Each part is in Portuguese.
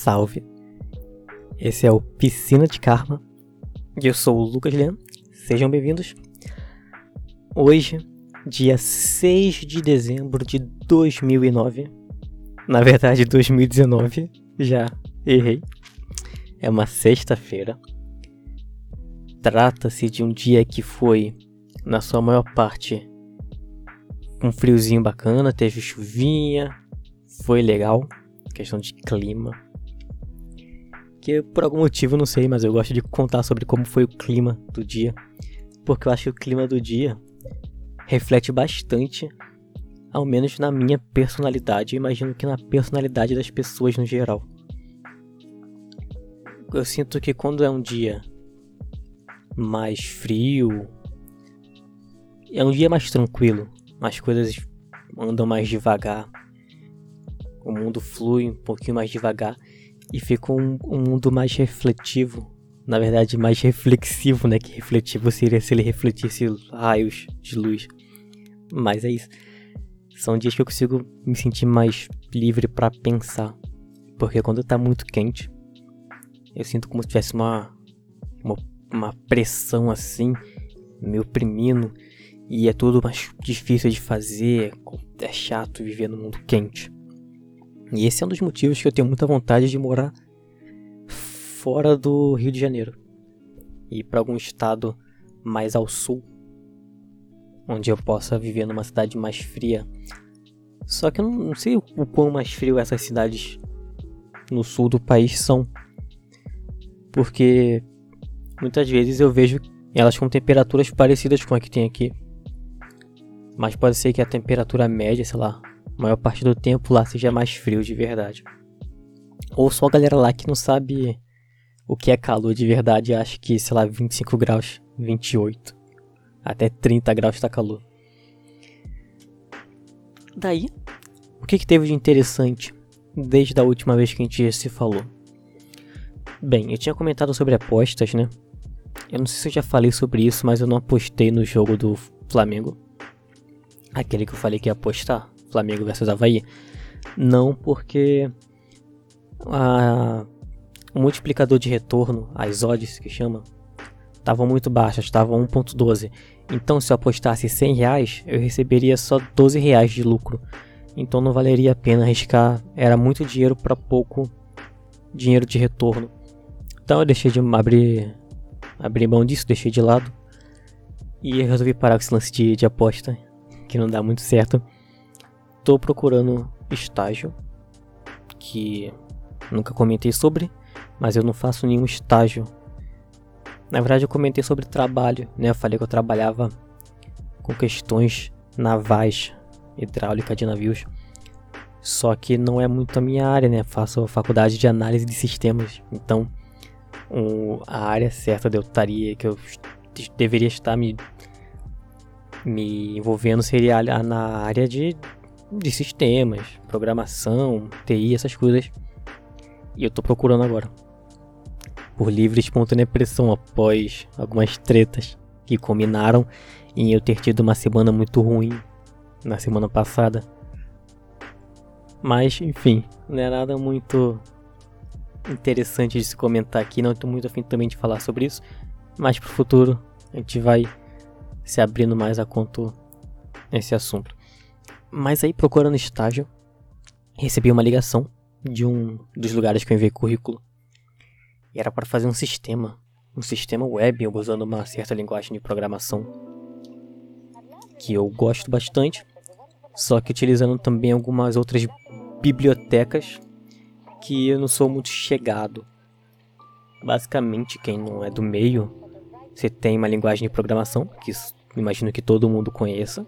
Salve! Esse é o Piscina de Karma e eu sou o Lucas Leão. Sejam bem-vindos. Hoje, dia 6 de dezembro de 2009, na verdade 2019, já errei. É uma sexta-feira. Trata-se de um dia que foi, na sua maior parte, um friozinho bacana, teve chuvinha, foi legal, questão de clima. Que por algum motivo não sei, mas eu gosto de contar sobre como foi o clima do dia, porque eu acho que o clima do dia reflete bastante, ao menos na minha personalidade, e imagino que na personalidade das pessoas no geral. Eu sinto que quando é um dia mais frio, é um dia mais tranquilo, as coisas andam mais devagar, o mundo flui um pouquinho mais devagar e fica um, um mundo mais refletivo. Na verdade, mais reflexivo, né? Que refletivo seria se ele refletisse raios de luz. Mas é isso. São dias que eu consigo me sentir mais livre para pensar. Porque quando tá muito quente, eu sinto como se tivesse uma, uma, uma pressão assim, me oprimindo. E é tudo mais difícil de fazer. É chato viver no mundo quente. E esse é um dos motivos que eu tenho muita vontade de morar fora do Rio de Janeiro. Ir para algum estado mais ao sul, onde eu possa viver numa cidade mais fria. Só que eu não, sei o quão mais frio essas cidades no sul do país são. Porque muitas vezes eu vejo elas com temperaturas parecidas com a que tem aqui. Mas pode ser que a temperatura média, sei lá, maior parte do tempo lá seja mais frio de verdade. Ou só a galera lá que não sabe o que é calor de verdade acha que, sei lá, 25 graus, 28, até 30 graus está calor. Daí, o que, que teve de interessante desde a última vez que a gente se falou? Bem, eu tinha comentado sobre apostas, né? Eu não sei se eu já falei sobre isso, mas eu não apostei no jogo do Flamengo. Aquele que eu falei que ia apostar. Flamengo versus Havaí? Não, porque a, o multiplicador de retorno, as odds que chama, estavam muito baixas, estavam 1.12. Então se eu apostasse 100 reais, eu receberia só 12 reais de lucro. Então não valeria a pena arriscar, era muito dinheiro para pouco dinheiro de retorno. Então eu deixei de abrir, abrir mão disso, deixei de lado. E resolvi parar com esse lance de, de aposta, que não dá muito certo estou procurando estágio, que nunca comentei sobre, mas eu não faço nenhum estágio. Na verdade, eu comentei sobre trabalho, né? Eu falei que eu trabalhava com questões navais, hidráulica de navios. Só que não é muito a minha área, né? Faço faculdade de análise de sistemas. Então, um, a área certa de eu estaria, que eu deveria estar me, me envolvendo seria na área de de sistemas, programação, TI, essas coisas. E eu tô procurando agora. Por livre e espontânea pressão após algumas tretas que combinaram em eu ter tido uma semana muito ruim na semana passada. Mas, enfim, não é nada muito interessante de se comentar aqui. Não estou muito afim também de falar sobre isso. Mas pro futuro a gente vai se abrindo mais a conto esse assunto. Mas aí, procurando estágio, recebi uma ligação de um dos lugares que eu enviei currículo. E era para fazer um sistema, um sistema web usando uma certa linguagem de programação que eu gosto bastante, só que utilizando também algumas outras bibliotecas que eu não sou muito chegado. Basicamente, quem não é do meio, você tem uma linguagem de programação que imagino que todo mundo conheça,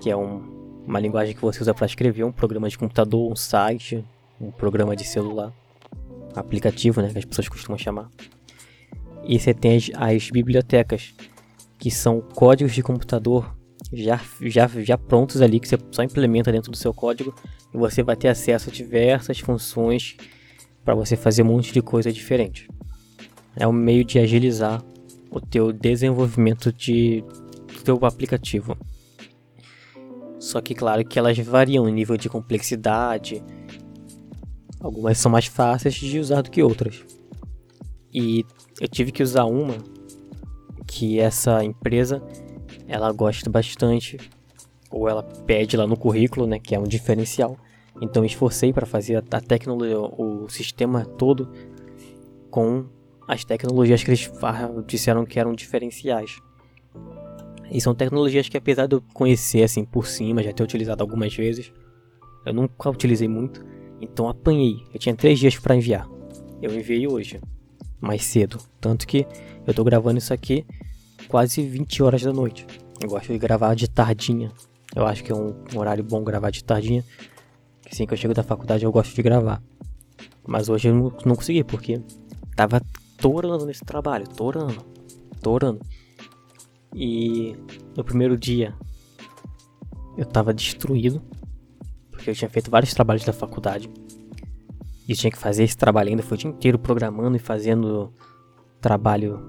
que é um uma linguagem que você usa para escrever um programa de computador, um site, um programa de celular, aplicativo, né, que as pessoas costumam chamar. E você tem as, as bibliotecas, que são códigos de computador já, já, já prontos ali, que você só implementa dentro do seu código e você vai ter acesso a diversas funções para você fazer um monte de coisa diferente. É um meio de agilizar o teu desenvolvimento de, do teu aplicativo. Só que claro que elas variam em nível de complexidade. Algumas são mais fáceis de usar do que outras. E eu tive que usar uma que essa empresa ela gosta bastante ou ela pede lá no currículo, né, que é um diferencial. Então eu esforcei para fazer a tecnologia, o sistema todo com as tecnologias que eles disseram que eram diferenciais. E são tecnologias que apesar de eu conhecer assim por cima, já ter utilizado algumas vezes, eu nunca utilizei muito. Então apanhei. Eu tinha três dias para enviar. Eu enviei hoje, mais cedo. Tanto que eu tô gravando isso aqui quase 20 horas da noite. Eu gosto de gravar de tardinha. Eu acho que é um, horário bom gravar de tardinha. Assim que eu chego da faculdade eu gosto de gravar. Mas hoje eu não, não consegui, porque tava torando nesse trabalho, torando, torando. E no primeiro dia eu tava destruído, porque eu tinha feito vários trabalhos da faculdade. E eu tinha que fazer esse trabalho ainda, foi o dia inteiro programando e fazendo trabalho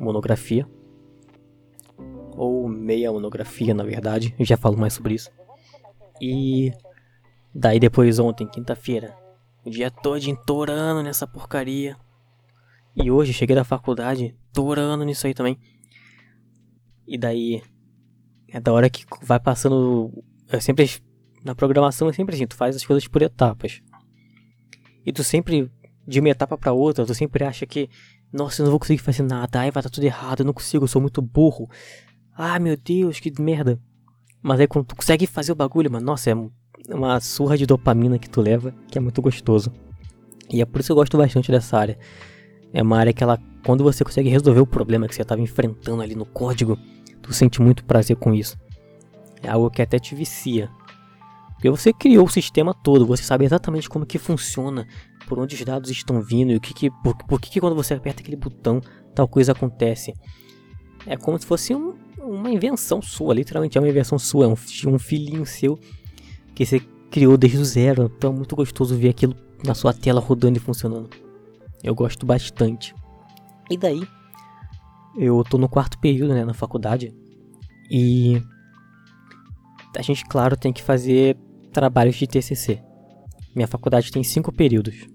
monografia ou meia monografia, na verdade. Eu já falo mais sobre isso. E daí depois ontem, quinta-feira, o dia todo entorando nessa porcaria. E hoje cheguei da faculdade torando nisso aí também. E daí é da hora que vai passando, é sempre na programação é sempre assim, tu faz as coisas por etapas. E tu sempre de uma etapa para outra, tu sempre acha que nossa, eu não vou conseguir fazer nada, aí vai estar tudo errado, eu não consigo, eu sou muito burro. Ah, meu Deus, que merda. Mas aí quando tu consegue fazer o bagulho, mano, nossa, é uma surra de dopamina que tu leva, que é muito gostoso. E é por isso que eu gosto bastante dessa área. É uma área que ela, quando você consegue resolver o problema que você estava enfrentando ali no código, tu sente muito prazer com isso. É algo que até te vicia. Porque você criou o sistema todo, você sabe exatamente como que funciona, por onde os dados estão vindo e o que que, por, por que, que quando você aperta aquele botão tal coisa acontece. É como se fosse um, uma invenção sua, literalmente é uma invenção sua, é um, um filhinho seu que você criou desde o zero. Então é muito gostoso ver aquilo na sua tela rodando e funcionando. Eu gosto bastante. E daí, eu tô no quarto período né, na faculdade e a gente, claro, tem que fazer trabalhos de TCC. Minha faculdade tem cinco períodos,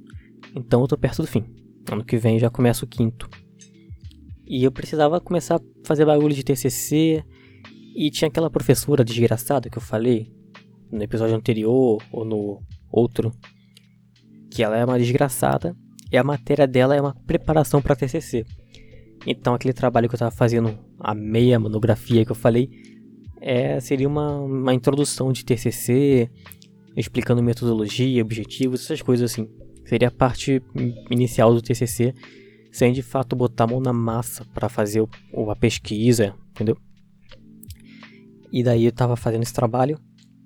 então eu tô perto do fim. Ano que vem já começa o quinto. E eu precisava começar a fazer bagulho de TCC. E tinha aquela professora desgraçada que eu falei no episódio anterior ou no outro. Que ela é uma desgraçada. E a matéria dela é uma preparação para TCC. Então aquele trabalho que eu estava fazendo, a meia monografia que eu falei, é, seria uma, uma introdução de TCC, explicando metodologia, objetivos, essas coisas assim. Seria a parte inicial do TCC sem de fato botar a mão na massa para fazer o, a pesquisa, entendeu? E daí eu tava fazendo esse trabalho,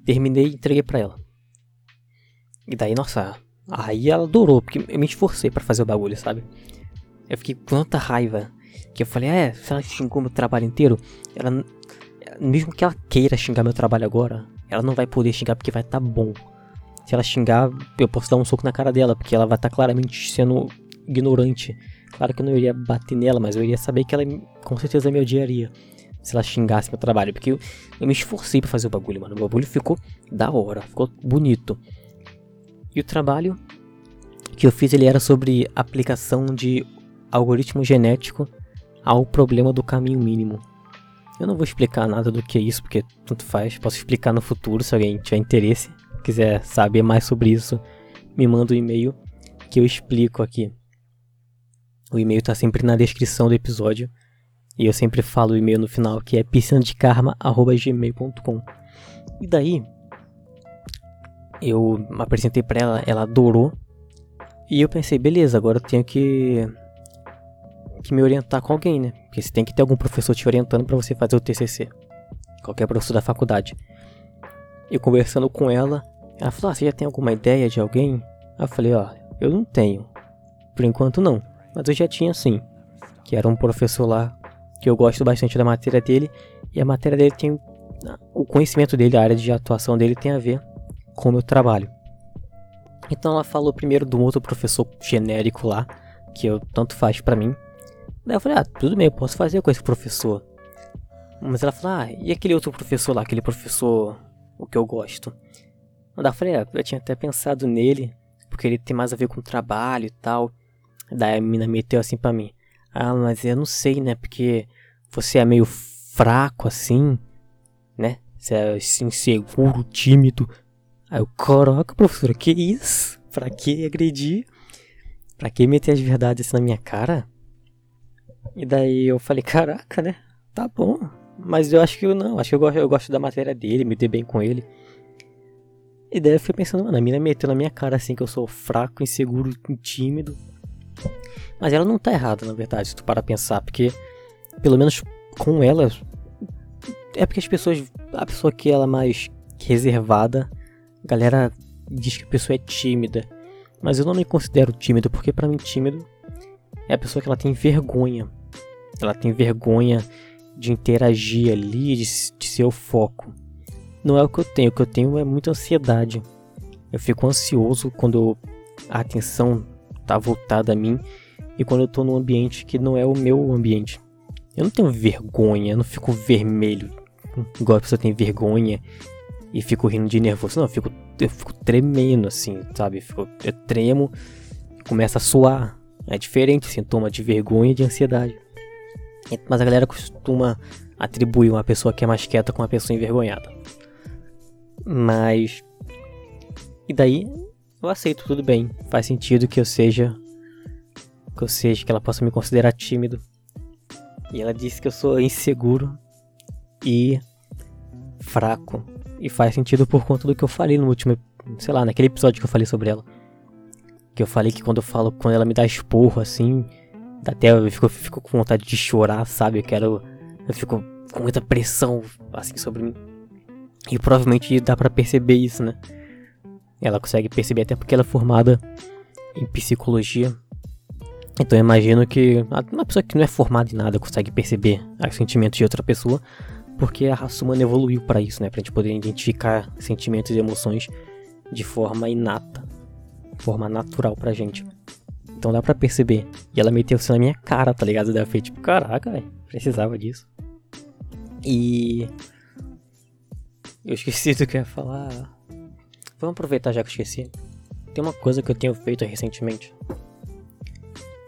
terminei e entreguei para ela. E daí, nossa, aí ela adorou, porque eu me esforcei para fazer o bagulho, sabe? Eu fiquei com tanta raiva que eu falei, ah, é, se ela xingou meu trabalho inteiro, ela mesmo que ela queira xingar meu trabalho agora, ela não vai poder xingar porque vai estar tá bom. Se ela xingar, eu posso dar um soco na cara dela, porque ela vai estar tá claramente sendo ignorante Claro que eu não iria bater nela, mas eu iria saber que ela com certeza me odiaria se ela xingasse meu trabalho. Porque eu, eu me esforcei para fazer o bagulho, mano. O bagulho ficou da hora, ficou bonito. E o trabalho que eu fiz ele era sobre aplicação de algoritmo genético ao problema do caminho mínimo. Eu não vou explicar nada do que é isso, porque tanto faz. Posso explicar no futuro se alguém tiver interesse, quiser saber mais sobre isso, me manda um e-mail que eu explico aqui. O e-mail tá sempre na descrição do episódio. E eu sempre falo o e-mail no final, que é piscinadekarma.gmail.com. E daí, eu apresentei pra ela, ela adorou. E eu pensei, beleza, agora eu tenho que que me orientar com alguém, né? Porque você tem que ter algum professor te orientando para você fazer o TCC. Qualquer professor da faculdade. Eu conversando com ela, ela falou: ah, você já tem alguma ideia de alguém? Eu falei: ó, eu não tenho. Por enquanto não. Mas eu já tinha sim, que era um professor lá que eu gosto bastante da matéria dele e a matéria dele tem o conhecimento dele, a área de atuação dele tem a ver com o meu trabalho. Então ela falou primeiro de um outro professor genérico lá, que eu tanto faz para mim. Daí eu falei: "Ah, tudo bem, eu posso fazer com esse professor". Mas ela falou: "Ah, e aquele outro professor lá, aquele professor o que eu gosto?". Daí eu falei: ah, eu tinha até pensado nele, porque ele tem mais a ver com trabalho e tal. Daí a mina meteu assim pra mim. Ah, mas eu não sei, né? Porque você é meio fraco assim, né? Você é inseguro, tímido. Aí eu, caraca, professora, que isso? Pra que agredir? Pra que meter as verdades assim na minha cara? E daí eu falei, caraca, né? Tá bom. Mas eu acho que eu não, acho que eu gosto, eu gosto da matéria dele, me dei bem com ele. E daí eu fui pensando, mano, a mina meteu na minha cara assim que eu sou fraco, inseguro, tímido. Mas ela não tá errada, na verdade, se tu para pensar, porque pelo menos com ela é porque as pessoas, a pessoa que ela é mais reservada, a galera diz que a pessoa é tímida. Mas eu não me considero tímido, porque para mim tímido é a pessoa que ela tem vergonha. Ela tem vergonha de interagir ali, de, de ser o foco. Não é o que eu tenho, o que eu tenho é muita ansiedade. Eu fico ansioso quando a atenção tá voltada a mim e quando eu tô num ambiente que não é o meu ambiente. Eu não tenho vergonha, eu não fico vermelho, igual a pessoa tem vergonha e fico rindo de nervoso. Não, eu fico, eu fico tremendo assim, sabe? Eu, fico, eu tremo começa a suar. É diferente sintoma de vergonha e de ansiedade. Mas a galera costuma atribuir uma pessoa que é mais quieta com uma pessoa envergonhada. Mas. E daí eu aceito, tudo bem. Faz sentido que eu seja. Que eu seja, que ela possa me considerar tímido. E ela disse que eu sou inseguro e fraco. E faz sentido por conta do que eu falei no último. Sei lá, naquele episódio que eu falei sobre ela. Que eu falei que quando eu falo, quando ela me dá esporro assim, até eu fico, fico com vontade de chorar, sabe? Eu quero. Eu fico com muita pressão assim sobre mim. E provavelmente dá para perceber isso, né? Ela consegue perceber até porque ela é formada em psicologia. Então eu imagino que uma pessoa que não é formada em nada consegue perceber os sentimentos de outra pessoa, porque a raça humana evoluiu para isso, né? Pra gente poder identificar sentimentos e emoções de forma inata, forma natural pra gente. Então dá pra perceber. E ela meteu isso na minha cara, tá ligado? Daí eu tipo, caraca, velho, precisava disso. E. Eu esqueci do que eu ia falar. Vamos aproveitar já que eu esqueci. Tem uma coisa que eu tenho feito recentemente.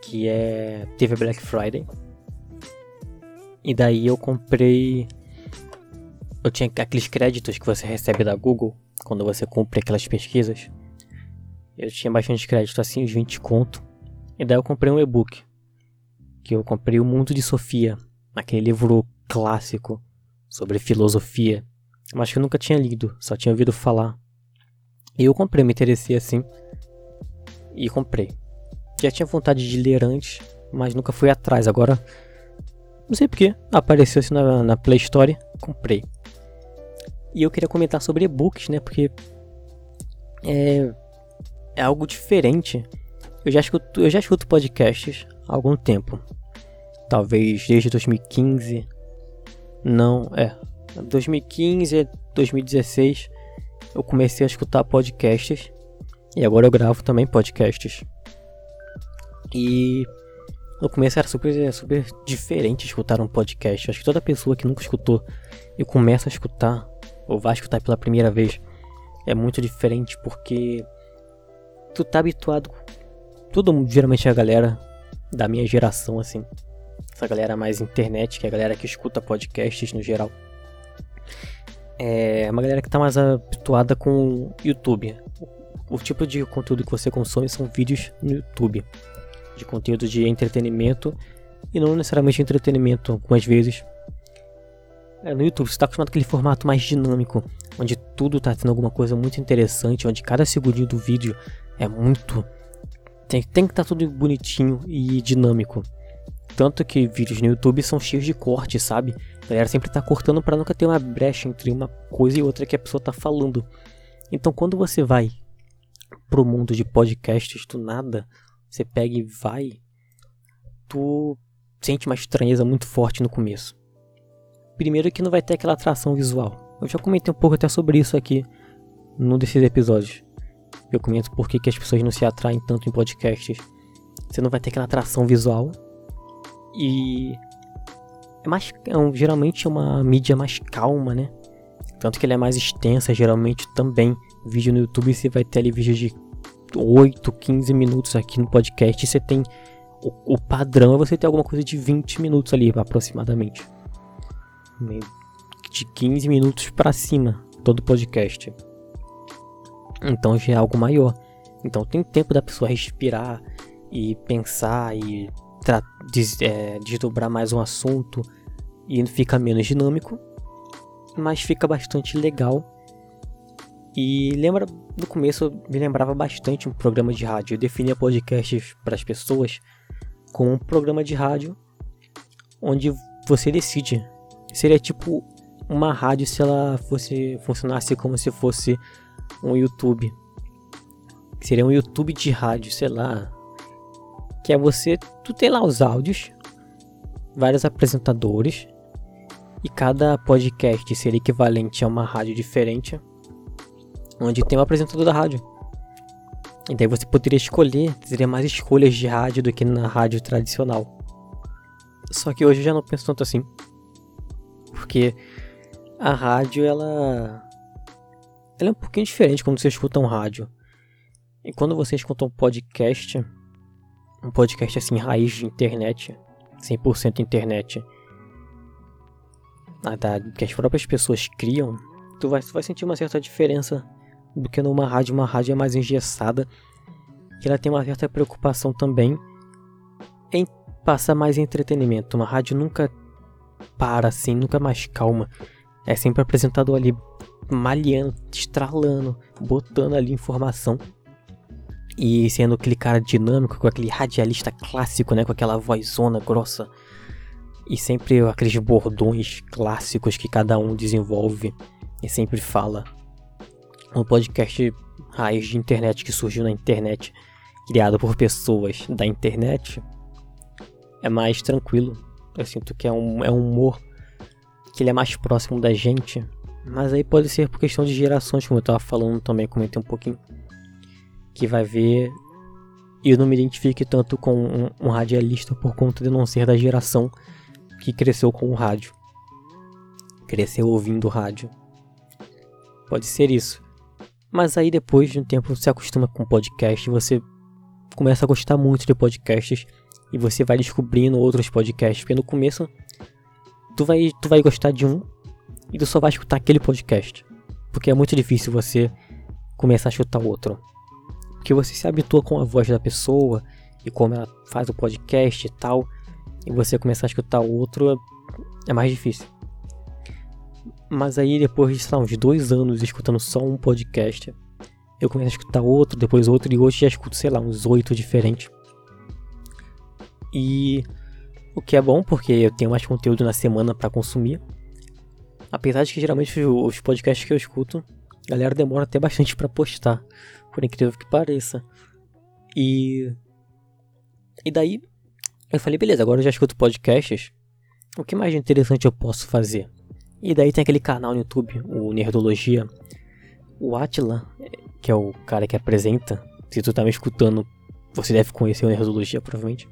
Que é. Teve Black Friday. E daí eu comprei. Eu tinha aqueles créditos que você recebe da Google quando você compra aquelas pesquisas. Eu tinha bastante crédito assim, uns 20 conto. E daí eu comprei um e-book. Que eu comprei O Mundo de Sofia. Aquele livro clássico sobre filosofia mas que eu nunca tinha lido, só tinha ouvido falar. E eu comprei, me interessei assim. E comprei. Já tinha vontade de ler antes, mas nunca fui atrás. Agora, não sei porquê, apareceu assim na, na Play Store, comprei. E eu queria comentar sobre e-books, né? Porque é, é algo diferente. Eu já, escuto, eu já escuto podcasts há algum tempo. Talvez desde 2015. Não, é. 2015 2016 eu comecei a escutar podcasts e agora eu gravo também podcasts. E no começo era super, super diferente escutar um podcast. Acho que toda pessoa que nunca escutou e começa a escutar ou vai escutar pela primeira vez é muito diferente porque tu tá habituado. Mundo, geralmente é a galera da minha geração, assim. Essa galera mais internet, que é a galera que escuta podcasts no geral é uma galera que está mais habituada com YouTube. O tipo de conteúdo que você consome são vídeos no YouTube, de conteúdo de entretenimento e não necessariamente entretenimento, algumas vezes. É, no YouTube você está acostumado com aquele formato mais dinâmico, onde tudo está tendo alguma coisa muito interessante, onde cada segundinho do vídeo é muito. Tem, tem que estar tá tudo bonitinho e dinâmico. Tanto que vídeos no YouTube são cheios de cortes, sabe? A galera sempre tá cortando para nunca ter uma brecha entre uma coisa e outra que a pessoa tá falando. Então quando você vai pro mundo de podcasts do nada, você pega e vai, tu sente uma estranheza muito forte no começo. Primeiro que não vai ter aquela atração visual. Eu já comentei um pouco até sobre isso aqui num desses episódios. Eu comento por que as pessoas não se atraem tanto em podcasts. Você não vai ter aquela atração visual e é mais, é um, geralmente é uma mídia mais calma, né? Tanto que ele é mais extensa, geralmente também. Vídeo no YouTube você vai ter ali vídeos de 8, 15 minutos aqui no podcast, você tem. O, o padrão é você ter alguma coisa de 20 minutos ali aproximadamente. De 15 minutos para cima, todo podcast. Então já é algo maior. Então tem tempo da pessoa respirar e pensar e des é, desdobrar mais um assunto e fica menos dinâmico, mas fica bastante legal. E lembra no começo me lembrava bastante um programa de rádio. Eu definia podcasts para as pessoas como um programa de rádio onde você decide. Seria tipo uma rádio se ela fosse funcionasse como se fosse um YouTube. Seria um YouTube de rádio, sei lá. Que é você, tu tem lá os áudios, vários apresentadores, e cada podcast seria equivalente a uma rádio diferente, onde tem um apresentador da rádio. E daí você poderia escolher, teria mais escolhas de rádio do que na rádio tradicional. Só que hoje eu já não penso tanto assim. Porque a rádio, ela. Ela é um pouquinho diferente quando você escuta um rádio. E quando você escuta um podcast, um podcast assim, raiz de internet, 100% internet, que as próprias pessoas criam, tu vai, tu vai sentir uma certa diferença do que numa rádio. Uma rádio é mais engessada, que ela tem uma certa preocupação também em passar mais entretenimento. Uma rádio nunca para assim, nunca mais calma. É sempre apresentado ali malhando, estralando, botando ali informação. E sendo aquele cara dinâmico, com aquele radialista clássico, né? Com aquela vozona grossa. E sempre aqueles bordões clássicos que cada um desenvolve e sempre fala. Um podcast raiz de internet que surgiu na internet, criado por pessoas da internet, é mais tranquilo. Eu sinto que é um, é um humor que ele é mais próximo da gente. Mas aí pode ser por questão de gerações, como eu tava falando também, comentei um pouquinho que vai ver. Eu não me identifique tanto com um, um radialista por conta de não ser da geração que cresceu com o rádio. Cresceu ouvindo rádio. Pode ser isso. Mas aí depois de um tempo você acostuma com podcast, você começa a gostar muito de podcasts e você vai descobrindo outros podcasts, porque no começo tu vai tu vai gostar de um e tu só vai escutar aquele podcast, porque é muito difícil você começar a escutar outro que você se habitua com a voz da pessoa e como ela faz o podcast e tal, e você começar a escutar outro é mais difícil. Mas aí depois de, sei lá, uns dois anos escutando só um podcast, eu começo a escutar outro, depois outro, e hoje já escuto, sei lá, uns oito diferentes. E o que é bom, porque eu tenho mais conteúdo na semana para consumir. Apesar de que geralmente os podcasts que eu escuto, a galera demora até bastante para postar por incrível que pareça. E. E daí, eu falei, beleza, agora eu já escuto podcasts. O que mais interessante eu posso fazer? E daí tem aquele canal no YouTube, o Nerdologia. O Atila, que é o cara que apresenta, se tu tá me escutando, você deve conhecer o Nerdologia, provavelmente.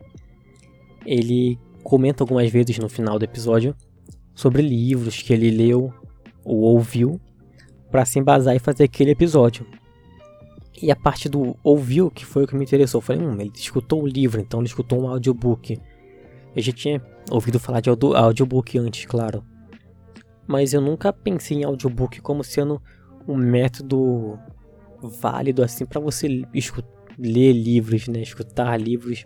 Ele comenta algumas vezes no final do episódio sobre livros que ele leu ou ouviu para se embasar e fazer aquele episódio. E a parte do ouviu, que foi o que me interessou. Eu falei, hum, ele escutou o livro, então ele escutou um audiobook. Eu já tinha ouvido falar de audio, audiobook antes, claro. Mas eu nunca pensei em audiobook como sendo um método válido assim para você ler livros, né? Escutar livros.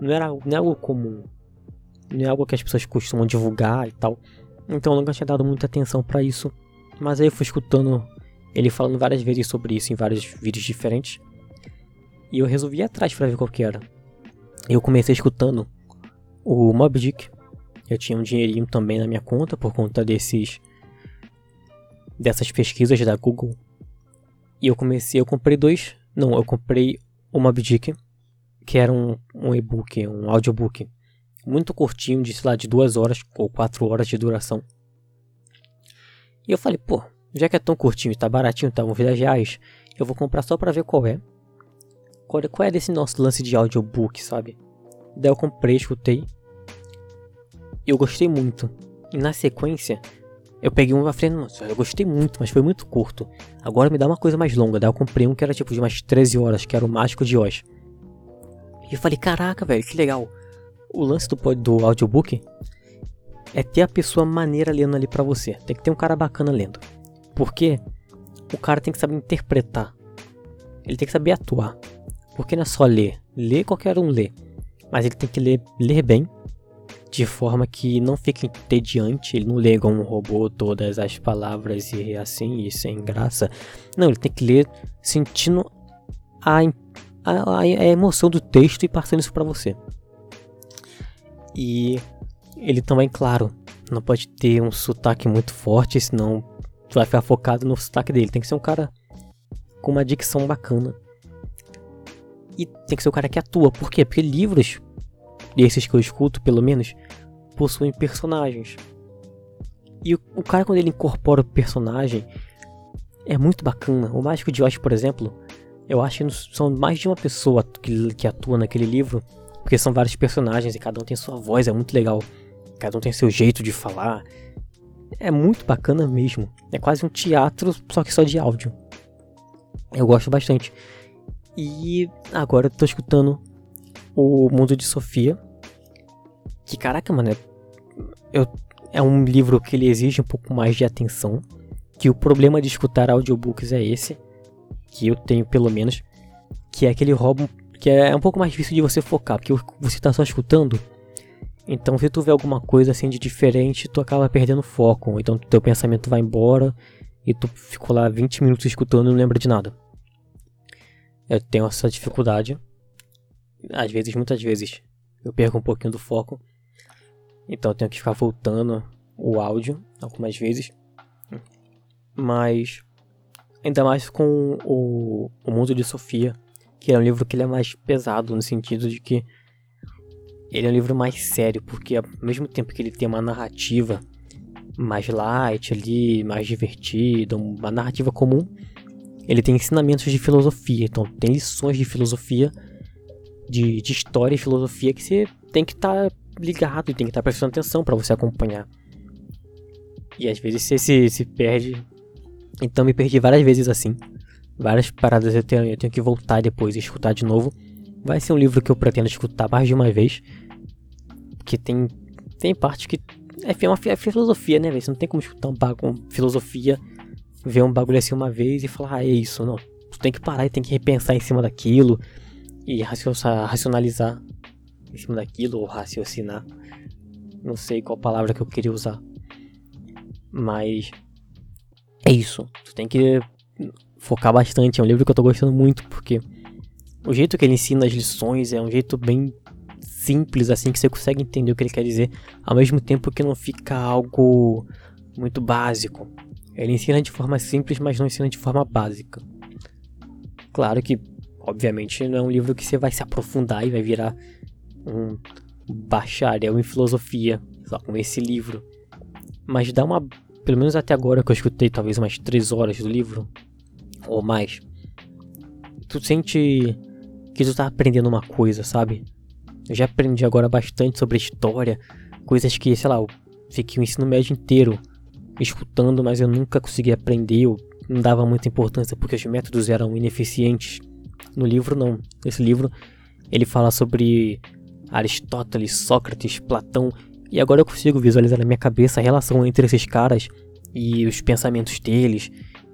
Não era não é algo comum. Não é algo que as pessoas costumam divulgar e tal. Então eu nunca tinha dado muita atenção para isso. Mas aí eu fui escutando ele falando várias vezes sobre isso em vários vídeos diferentes. E eu resolvi ir atrás para ver qual que era. Eu comecei escutando o Mob Dick. Eu tinha um dinheirinho também na minha conta por conta desses dessas pesquisas da Google. E eu comecei, eu comprei dois, não, eu comprei o Mob Dick, que era um, um e-book, um audiobook muito curtinho, de sei lá, de duas horas ou quatro horas de duração. E eu falei, pô, já que é tão curtinho tá baratinho, tá uns 10 reais, eu vou comprar só pra ver qual é. Qual, qual é desse nosso lance de audiobook, sabe? Daí eu comprei, escutei. Eu gostei muito. E na sequência, eu peguei um e falei, nossa, eu gostei muito, mas foi muito curto. Agora me dá uma coisa mais longa. Daí eu comprei um que era tipo de umas 13 horas, que era o Mágico de Oz. E eu falei, caraca, velho, que legal. O lance do, do audiobook é ter a pessoa maneira lendo ali pra você. Tem que ter um cara bacana lendo. Porque o cara tem que saber interpretar. Ele tem que saber atuar. Porque não é só ler. Ler qualquer um lê. Mas ele tem que ler, ler bem de forma que não fique entediante, ele não lê igual um robô todas as palavras e assim, e sem graça. Não, ele tem que ler sentindo a, a, a emoção do texto e passando isso para você. E ele também, claro, não pode ter um sotaque muito forte, senão tu vai ficar focado no sotaque dele. Tem que ser um cara com uma dicção bacana. E tem que ser o um cara que atua. Por quê? Porque livros desses que eu escuto, pelo menos, possuem personagens. E o, o cara, quando ele incorpora o personagem, é muito bacana. O Mágico de Oz, por exemplo, eu acho que são mais de uma pessoa que, que atua naquele livro, porque são vários personagens e cada um tem sua voz, é muito legal. Cada um tem seu jeito de falar. É muito bacana mesmo. É quase um teatro, só que só de áudio. Eu gosto bastante. E agora eu tô escutando o Mundo de Sofia. Que caraca, mano, é, eu, é um livro que ele exige um pouco mais de atenção. Que o problema de escutar audiobooks é esse. Que eu tenho pelo menos. Que é aquele roubo. Que é um pouco mais difícil de você focar. Porque você tá só escutando. Então se tu vê alguma coisa assim de diferente, tu acaba perdendo foco. Então teu pensamento vai embora. E tu ficou lá 20 minutos escutando e não lembra de nada. Eu tenho essa dificuldade às vezes, muitas vezes, eu perco um pouquinho do foco. Então eu tenho que ficar voltando o áudio algumas vezes. Mas ainda mais com o, o Mundo de Sofia, que é um livro que ele é mais pesado no sentido de que ele é um livro mais sério, porque ao mesmo tempo que ele tem uma narrativa mais light ali, mais divertida, uma narrativa comum, ele tem ensinamentos de filosofia, então tem lições de filosofia de, de história e filosofia que você tem que estar tá ligado e tem que estar tá prestando atenção para você acompanhar. E às vezes você se, se perde. Então me perdi várias vezes assim. Várias paradas eu tenho, eu tenho que voltar depois e escutar de novo. Vai ser um livro que eu pretendo escutar mais de uma vez. Porque tem, tem parte que. É, uma, é filosofia, né, velho? Você não tem como escutar um bagulho, filosofia, ver um bagulho assim uma vez e falar, ah, é isso. Não. Tu tem que parar e tem que repensar em cima daquilo e racionalizar em cima daquilo, ou raciocinar. Não sei qual palavra que eu queria usar. Mas é isso. Tu tem que focar bastante. É um livro que eu tô gostando muito, porque o jeito que ele ensina as lições é um jeito bem simples, assim, que você consegue entender o que ele quer dizer, ao mesmo tempo que não fica algo muito básico. Ele ensina de forma simples, mas não ensina de forma básica. Claro que Obviamente não é um livro que você vai se aprofundar e vai virar um bacharel em filosofia, só com esse livro. Mas dá uma. Pelo menos até agora que eu escutei talvez umas 3 horas do livro, ou mais. Tu sente que tu tá aprendendo uma coisa, sabe? Eu já aprendi agora bastante sobre história, coisas que, sei lá, eu fiquei o ensino médio inteiro escutando, mas eu nunca consegui aprender, eu não dava muita importância porque os métodos eram ineficientes. No livro não. Esse livro ele fala sobre Aristóteles, Sócrates, Platão e agora eu consigo visualizar na minha cabeça a relação entre esses caras e os pensamentos deles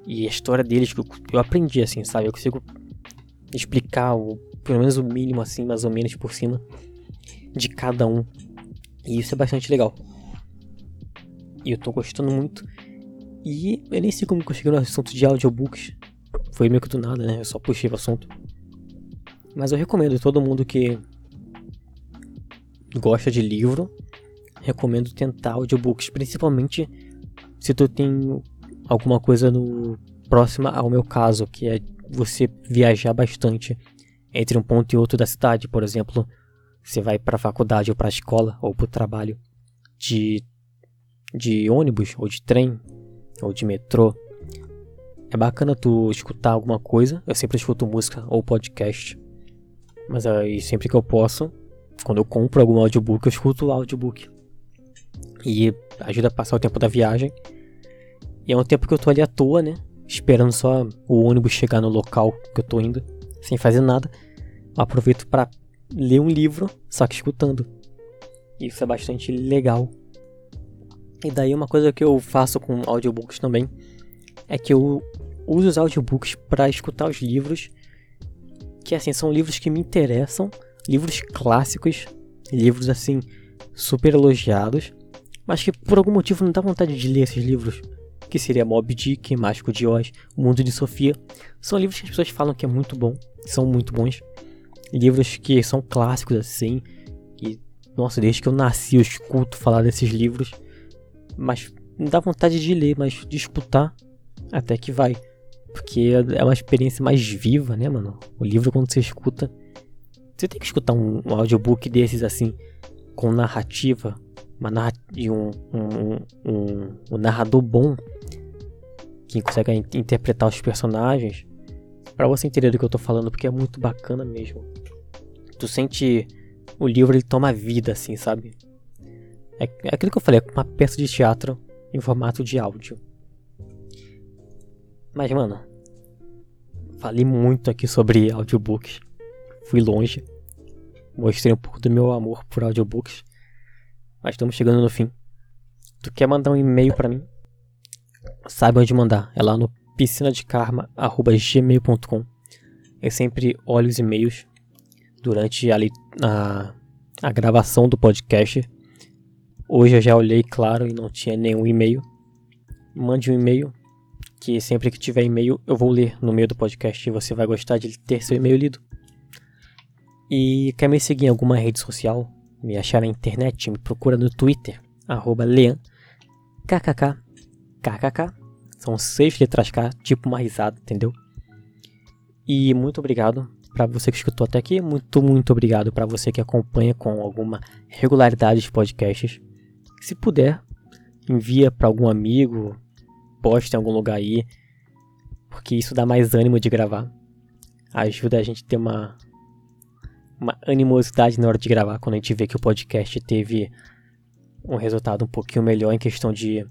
e a história deles que eu, eu aprendi assim, sabe? Eu consigo explicar o, pelo menos o mínimo assim, mais ou menos por cima de cada um. E isso é bastante legal. E eu tô gostando muito. E eu nem sei como consegui no assunto de audiobooks. Foi meio que do nada, né? Eu só puxei o assunto. Mas eu recomendo todo mundo que gosta de livro, recomendo tentar audiobooks, principalmente se tu tem alguma coisa no próxima ao meu caso, que é você viajar bastante entre um ponto e outro da cidade, por exemplo, você vai para a faculdade ou para a escola ou para o trabalho de de ônibus ou de trem ou de metrô. É bacana tu escutar alguma coisa. Eu sempre escuto música ou podcast mas aí sempre que eu posso, quando eu compro algum audiobook, eu escuto o audiobook. E ajuda a passar o tempo da viagem. E é um tempo que eu tô ali à toa, né? Esperando só o ônibus chegar no local que eu tô indo, sem fazer nada. Aproveito para ler um livro, só que escutando. Isso é bastante legal. E daí uma coisa que eu faço com audiobooks também é que eu uso os audiobooks para escutar os livros que assim são livros que me interessam, livros clássicos, livros assim super elogiados, mas que por algum motivo não dá vontade de ler esses livros, que seria Mob Dick, Mágico de Oz, O Mundo de Sofia. São livros que as pessoas falam que é muito bom, são muito bons. Livros que são clássicos assim, e nossa, desde que eu nasci eu escuto falar desses livros, mas não dá vontade de ler, mas de escutar até que vai. Porque é uma experiência mais viva, né, mano? O livro, quando você escuta. Você tem que escutar um, um audiobook desses assim, com narrativa, uma e um, um, um, um, narrador bom que consegue interpretar os personagens para você entender do que eu tô falando, porque é muito bacana mesmo. Tu sente o livro ele toma vida assim, sabe? É, é aquilo que eu falei, é uma peça de teatro em formato de áudio. Mas, mano, falei muito aqui sobre audiobooks. Fui longe. Mostrei um pouco do meu amor por audiobooks. Mas estamos chegando no fim. Tu quer mandar um e-mail para mim? Sabe onde mandar. É lá no piscinadekarma.gmail.com Eu sempre olho os e-mails durante a, a, a gravação do podcast. Hoje eu já olhei, claro, e não tinha nenhum e-mail. Mande um e-mail que sempre que tiver e-mail eu vou ler no meio do podcast e você vai gostar de ter seu e-mail lido. E quer me seguir em alguma rede social? Me achar na internet? Me procura no Twitter, arroba lean, kkk, kkk. São seis letras K, tipo uma risada, entendeu? E muito obrigado para você que escutou até aqui. Muito, muito obrigado para você que acompanha com alguma regularidade os podcasts. Se puder, envia para algum amigo, posta em algum lugar aí, porque isso dá mais ânimo de gravar. Ajuda a gente a ter uma, uma animosidade na hora de gravar, quando a gente vê que o podcast teve um resultado um pouquinho melhor em questão de,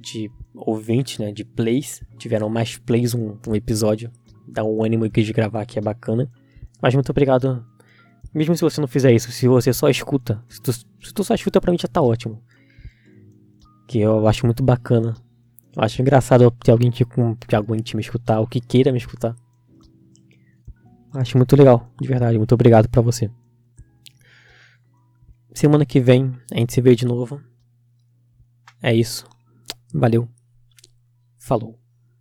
de ouvintes, né, de plays. Tiveram mais plays um, um episódio. Dá um ânimo de gravar que é bacana. Mas muito obrigado. Mesmo se você não fizer isso, se você só escuta, se tu, se tu só escuta pra mim já tá ótimo. Que eu acho muito bacana eu acho engraçado ter alguém que, que aguente me escutar, ou que queira me escutar. Acho muito legal, de verdade. Muito obrigado pra você. Semana que vem a gente se vê de novo. É isso. Valeu. Falou.